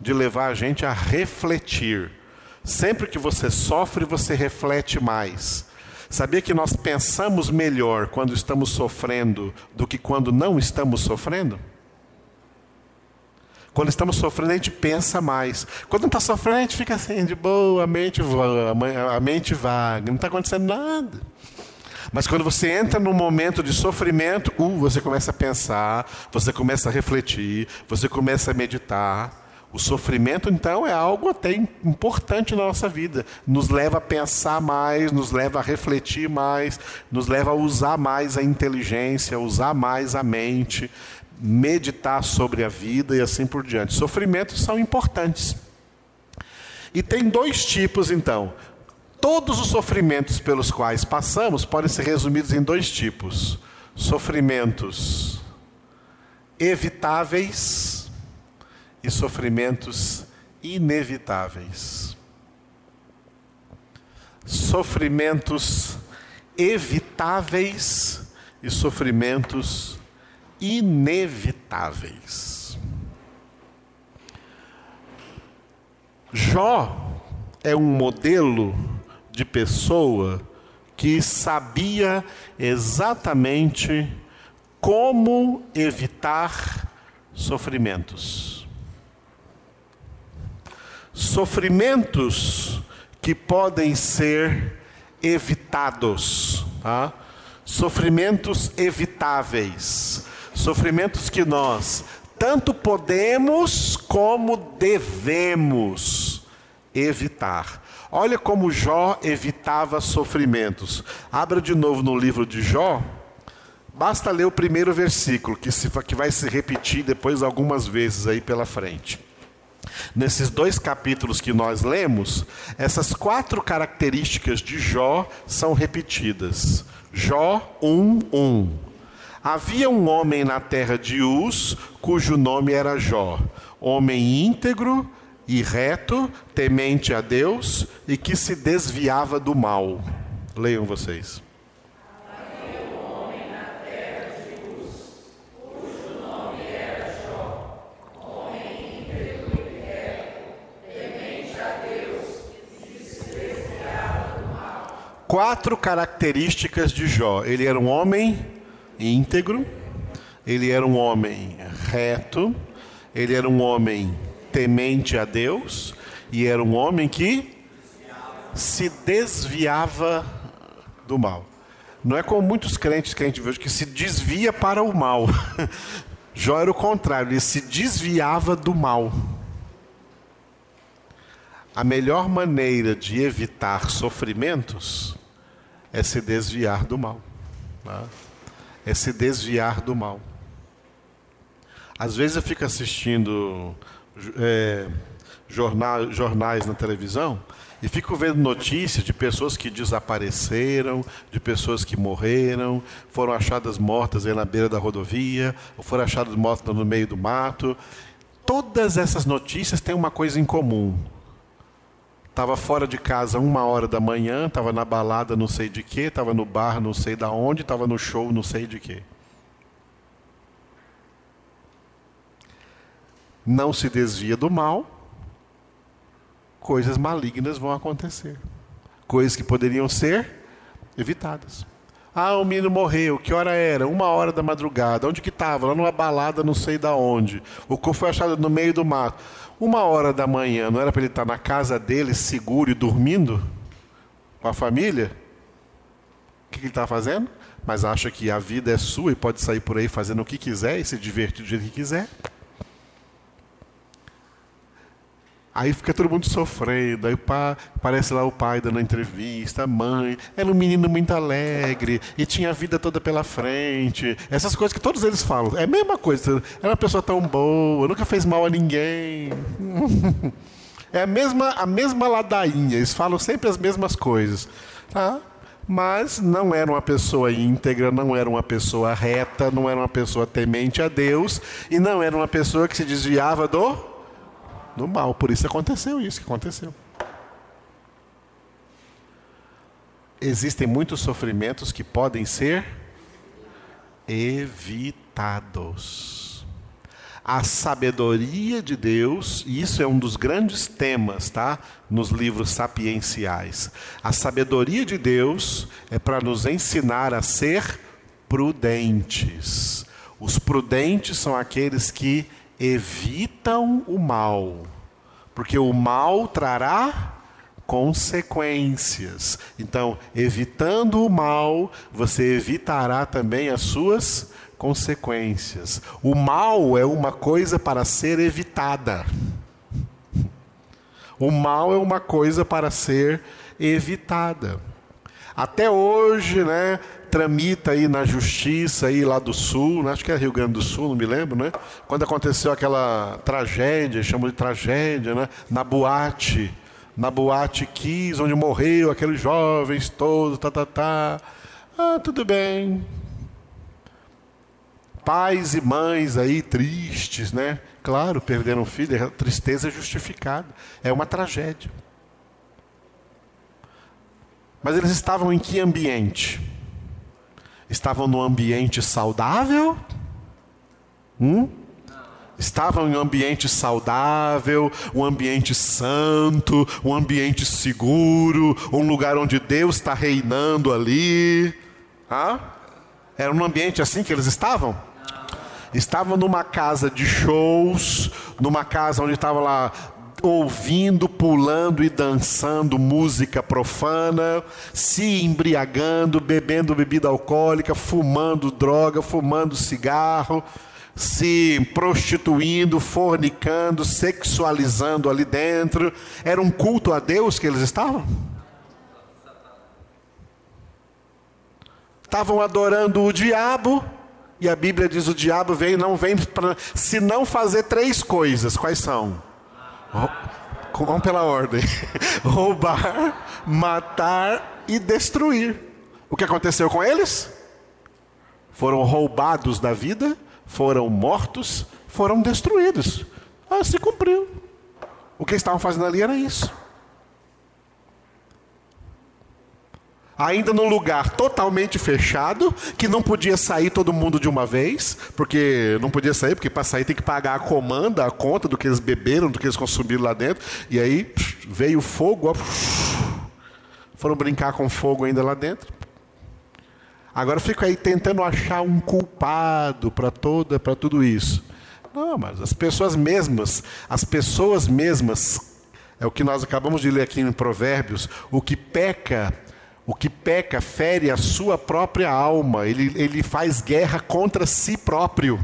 A: de levar a gente a refletir. Sempre que você sofre, você reflete mais. Sabia que nós pensamos melhor quando estamos sofrendo do que quando não estamos sofrendo? Quando estamos sofrendo, a gente pensa mais. Quando não está sofrendo, a gente fica assim, de boa, a mente a mente vaga, não está acontecendo nada. Mas quando você entra num momento de sofrimento, uh, você começa a pensar, você começa a refletir, você começa a meditar. O sofrimento, então, é algo até importante na nossa vida. Nos leva a pensar mais, nos leva a refletir mais, nos leva a usar mais a inteligência, usar mais a mente, meditar sobre a vida e assim por diante. Sofrimentos são importantes. E tem dois tipos, então. Todos os sofrimentos pelos quais passamos podem ser resumidos em dois tipos: sofrimentos evitáveis e sofrimentos inevitáveis. Sofrimentos evitáveis e sofrimentos inevitáveis. Jó é um modelo de pessoa que sabia exatamente como evitar sofrimentos sofrimentos que podem ser evitados, tá? sofrimentos evitáveis, sofrimentos que nós tanto podemos como devemos evitar. Olha como Jó evitava sofrimentos. Abra de novo no livro de Jó. Basta ler o primeiro versículo, que, se, que vai se repetir depois algumas vezes aí pela frente. Nesses dois capítulos que nós lemos, essas quatro características de Jó são repetidas. Jó 1:1. Havia um homem na terra de Uz, cujo nome era Jó, homem íntegro e reto, temente a Deus e que se desviava do mal. Leiam vocês. Quatro características de Jó. Ele era um homem íntegro, ele era um homem reto, ele era um homem temente a Deus e era um homem que se desviava do mal. Não é como muitos crentes que a gente vê que se desvia para o mal. <laughs> Jó era o contrário, ele se desviava do mal. A melhor maneira de evitar sofrimentos é se desviar do mal. Tá? É se desviar do mal. Às vezes eu fico assistindo é, jornal, jornais na televisão e fico vendo notícias de pessoas que desapareceram, de pessoas que morreram, foram achadas mortas aí na beira da rodovia, ou foram achadas mortas no meio do mato. Todas essas notícias têm uma coisa em comum Estava fora de casa uma hora da manhã, estava na balada não sei de quê, estava no bar não sei da onde, estava no show não sei de quê. Não se desvia do mal, coisas malignas vão acontecer. Coisas que poderiam ser evitadas. Ah, o menino morreu. Que hora era? Uma hora da madrugada. Onde que estava? Lá numa balada, não sei da onde. O corpo foi achado no meio do mato. Uma hora da manhã, não era para ele estar na casa dele, seguro e dormindo? Com a família? O que ele está fazendo? Mas acha que a vida é sua e pode sair por aí fazendo o que quiser e se divertir do jeito que quiser? Aí fica todo mundo sofrendo, aí pá, aparece lá o pai dando a entrevista, a mãe, era um menino muito alegre e tinha a vida toda pela frente. Essas coisas que todos eles falam. É a mesma coisa, era uma pessoa tão boa, nunca fez mal a ninguém. <laughs> É a mesma, a mesma ladainha, eles falam sempre as mesmas coisas. Tá? Mas não era uma pessoa íntegra, não era uma pessoa reta, não era uma pessoa temente a Deus e não era uma pessoa que se desviava do do mal. Por isso aconteceu isso que aconteceu. Existem muitos sofrimentos que podem ser evitados. A sabedoria de Deus, e isso é um dos grandes temas, tá? Nos livros sapienciais. A sabedoria de Deus é para nos ensinar a ser prudentes. Os prudentes são aqueles que evitam o mal, porque o mal trará consequências. Então, evitando o mal, você evitará também as suas consequências. O mal é uma coisa para ser evitada. O mal é uma coisa para ser evitada. Até hoje, né, tramita aí na justiça aí lá do sul, né? acho que é Rio Grande do Sul, não me lembro, né? Quando aconteceu aquela tragédia, chamam de tragédia, né? Na boate, na boate Kiss, onde morreu aqueles jovens todos, tá, tá, tá. Ah, tudo bem. Pais e mães aí tristes, né? Claro, perderam filho, a tristeza é justificada. É uma tragédia. Mas eles estavam em que ambiente? Estavam num ambiente saudável? Hum? Estavam em um ambiente saudável, um ambiente santo, um ambiente seguro, um lugar onde Deus está reinando ali. Ah? Era um ambiente assim que eles estavam? Estavam numa casa de shows, numa casa onde estava lá ouvindo, pulando e dançando música profana, se embriagando, bebendo bebida alcoólica, fumando droga, fumando cigarro, se prostituindo, fornicando, sexualizando ali dentro. Era um culto a Deus que eles estavam? Estavam adorando o diabo. E a Bíblia diz: o diabo vem, não vem para se não fazer três coisas. Quais são? Vamos pela ordem: <laughs> roubar, matar e destruir. O que aconteceu com eles? Foram roubados da vida, foram mortos, foram destruídos. Ah, se cumpriu. O que estavam fazendo ali era isso. Ainda num lugar totalmente fechado, que não podia sair todo mundo de uma vez, porque não podia sair, porque para sair tem que pagar a comanda, a conta do que eles beberam, do que eles consumiram lá dentro. E aí veio fogo, ó, foram brincar com fogo ainda lá dentro. Agora fico aí tentando achar um culpado para toda, para tudo isso. Não, mas as pessoas mesmas, as pessoas mesmas, é o que nós acabamos de ler aqui em Provérbios, o que peca o que peca fere a sua própria alma, ele, ele faz guerra contra si próprio.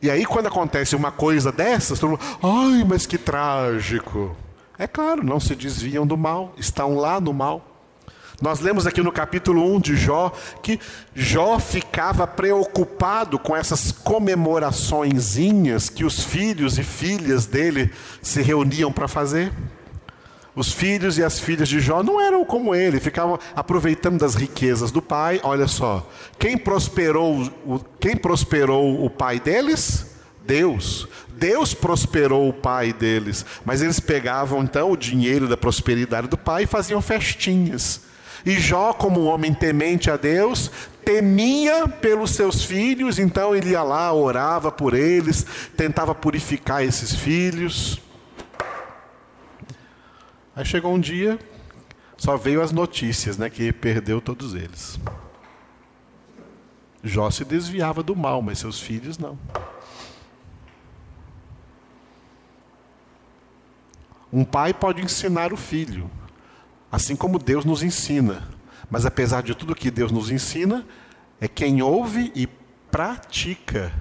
A: E aí, quando acontece uma coisa dessas, todo mundo, ai, mas que trágico. É claro, não se desviam do mal, estão lá no mal. Nós lemos aqui no capítulo 1 de Jó que Jó ficava preocupado com essas comemoraçõezinhas que os filhos e filhas dele se reuniam para fazer. Os filhos e as filhas de Jó não eram como ele, ficavam aproveitando das riquezas do pai. Olha só, quem prosperou, quem prosperou o pai deles? Deus. Deus prosperou o pai deles, mas eles pegavam então o dinheiro da prosperidade do pai e faziam festinhas. E Jó, como um homem temente a Deus, temia pelos seus filhos, então ele ia lá, orava por eles, tentava purificar esses filhos. Aí chegou um dia, só veio as notícias, né, que perdeu todos eles. Jó se desviava do mal, mas seus filhos não. Um pai pode ensinar o filho, assim como Deus nos ensina. Mas apesar de tudo que Deus nos ensina, é quem ouve e pratica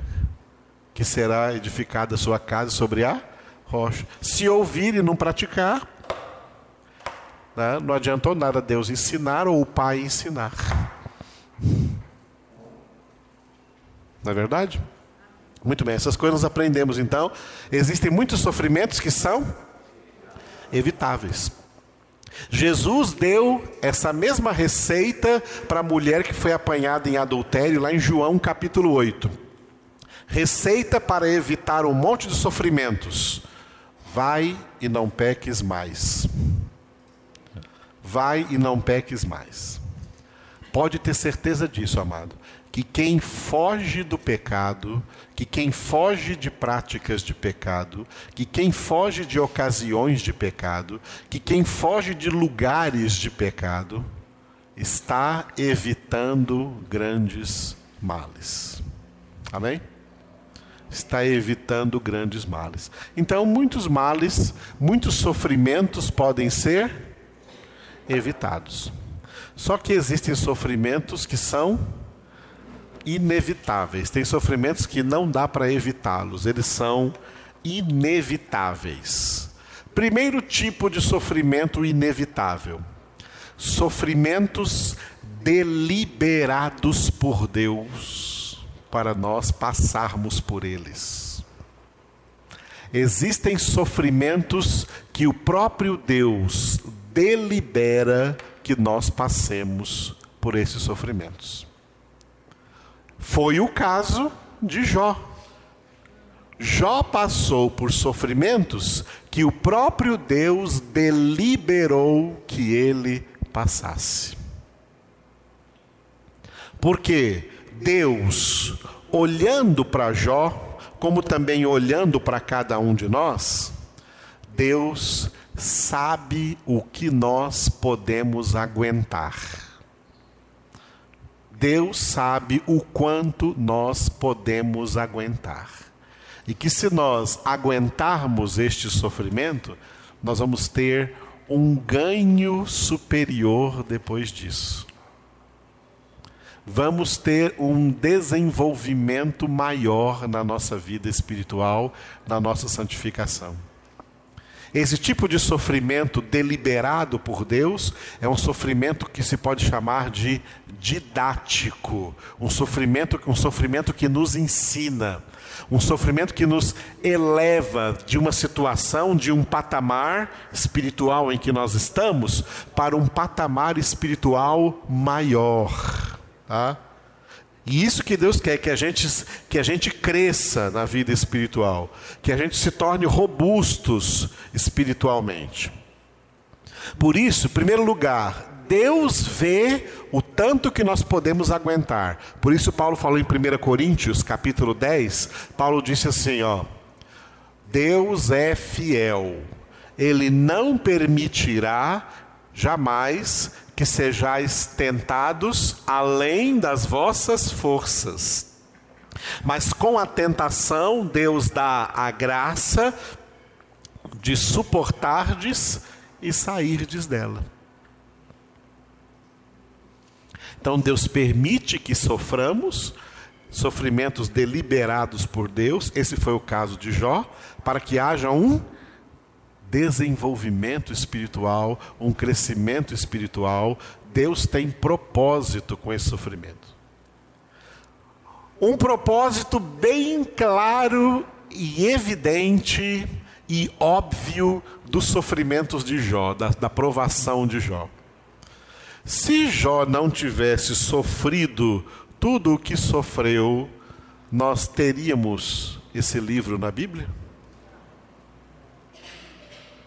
A: que será edificada a sua casa sobre a rocha. Se ouvir e não praticar, né? Não adiantou nada Deus ensinar ou o pai ensinar. Não é verdade? Muito bem, essas coisas nós aprendemos então. Existem muitos sofrimentos que são evitáveis. Jesus deu essa mesma receita para a mulher que foi apanhada em adultério, lá em João capítulo 8. Receita para evitar um monte de sofrimentos. Vai e não peques mais. Vai e não peques mais. Pode ter certeza disso, amado, que quem foge do pecado, que quem foge de práticas de pecado, que quem foge de ocasiões de pecado, que quem foge de lugares de pecado, está evitando grandes males. Amém? Está evitando grandes males. Então, muitos males, muitos sofrimentos podem ser evitados. Só que existem sofrimentos que são inevitáveis. Tem sofrimentos que não dá para evitá-los, eles são inevitáveis. Primeiro tipo de sofrimento inevitável: sofrimentos deliberados por Deus para nós passarmos por eles. Existem sofrimentos que o próprio Deus delibera que nós passemos por esses sofrimentos. Foi o caso de Jó. Jó passou por sofrimentos que o próprio Deus deliberou que ele passasse. Porque Deus, olhando para Jó, como também olhando para cada um de nós, Deus sabe o que nós podemos aguentar. Deus sabe o quanto nós podemos aguentar. E que se nós aguentarmos este sofrimento, nós vamos ter um ganho superior depois disso. Vamos ter um desenvolvimento maior na nossa vida espiritual, na nossa santificação. Esse tipo de sofrimento deliberado por Deus é um sofrimento que se pode chamar de didático, um sofrimento, um sofrimento que nos ensina, um sofrimento que nos eleva de uma situação, de um patamar espiritual em que nós estamos, para um patamar espiritual maior. Tá? E isso que Deus quer, que a gente, que a gente cresça na vida espiritual, que a gente se torne robustos espiritualmente. Por isso, em primeiro lugar, Deus vê o tanto que nós podemos aguentar. Por isso Paulo falou em 1 Coríntios, capítulo 10, Paulo disse assim, ó: Deus é fiel. Ele não permitirá jamais que sejais tentados além das vossas forças. Mas com a tentação, Deus dá a graça de suportardes e sairdes dela. Então Deus permite que soframos, sofrimentos deliberados por Deus, esse foi o caso de Jó, para que haja um desenvolvimento espiritual, um crescimento espiritual. Deus tem propósito com esse sofrimento. Um propósito bem claro e evidente e óbvio dos sofrimentos de Jó, da, da provação de Jó. Se Jó não tivesse sofrido tudo o que sofreu, nós teríamos esse livro na Bíblia?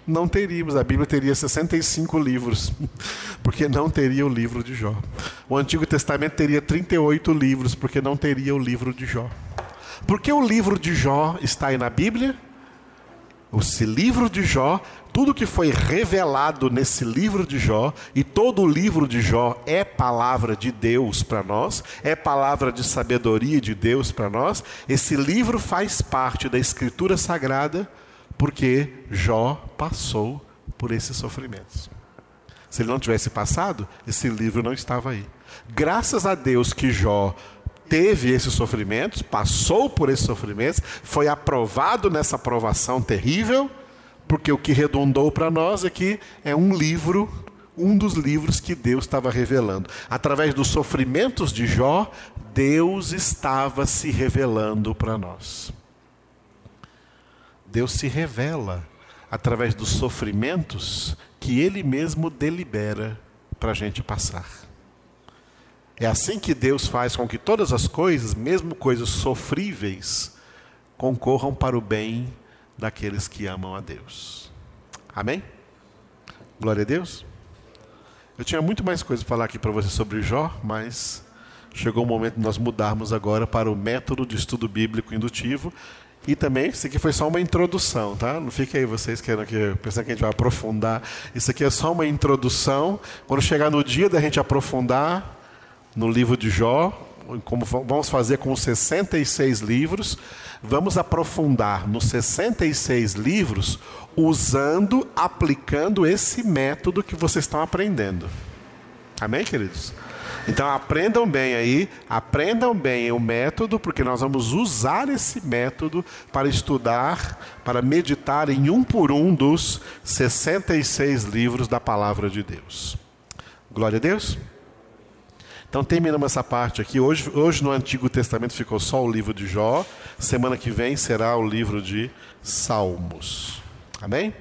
A: Não teríamos. A Bíblia teria 65 livros, <laughs> porque não teria o livro de Jó. O Antigo Testamento teria 38 livros, porque não teria o livro de Jó. Por que o livro de Jó está aí na Bíblia? Esse livro de Jó, tudo que foi revelado nesse livro de Jó, e todo o livro de Jó é palavra de Deus para nós, é palavra de sabedoria de Deus para nós. Esse livro faz parte da Escritura Sagrada porque Jó passou por esses sofrimentos. Se ele não tivesse passado, esse livro não estava aí. Graças a Deus que Jó teve esses sofrimentos, passou por esses sofrimentos, foi aprovado nessa aprovação terrível, porque o que redundou para nós é que é um livro, um dos livros que Deus estava revelando. Através dos sofrimentos de Jó, Deus estava se revelando para nós. Deus se revela através dos sofrimentos que Ele mesmo delibera para a gente passar. É assim que Deus faz com que todas as coisas, mesmo coisas sofríveis, concorram para o bem daqueles que amam a Deus. Amém? Glória a Deus. Eu tinha muito mais coisa para falar aqui para você sobre Jó, mas chegou o momento de nós mudarmos agora para o método de estudo bíblico indutivo e também, isso aqui foi só uma introdução, tá? Não fiquem aí vocês querendo que pensando que a gente vai aprofundar. Isso aqui é só uma introdução. Quando chegar no dia da gente aprofundar no livro de Jó, como vamos fazer com os 66 livros, vamos aprofundar nos 66 livros usando, aplicando esse método que vocês estão aprendendo. Amém, queridos? Então aprendam bem aí, aprendam bem o método, porque nós vamos usar esse método para estudar, para meditar em um por um dos 66 livros da palavra de Deus. Glória a Deus. Então terminamos essa parte aqui. Hoje, hoje no Antigo Testamento ficou só o livro de Jó. Semana que vem será o livro de Salmos. Amém?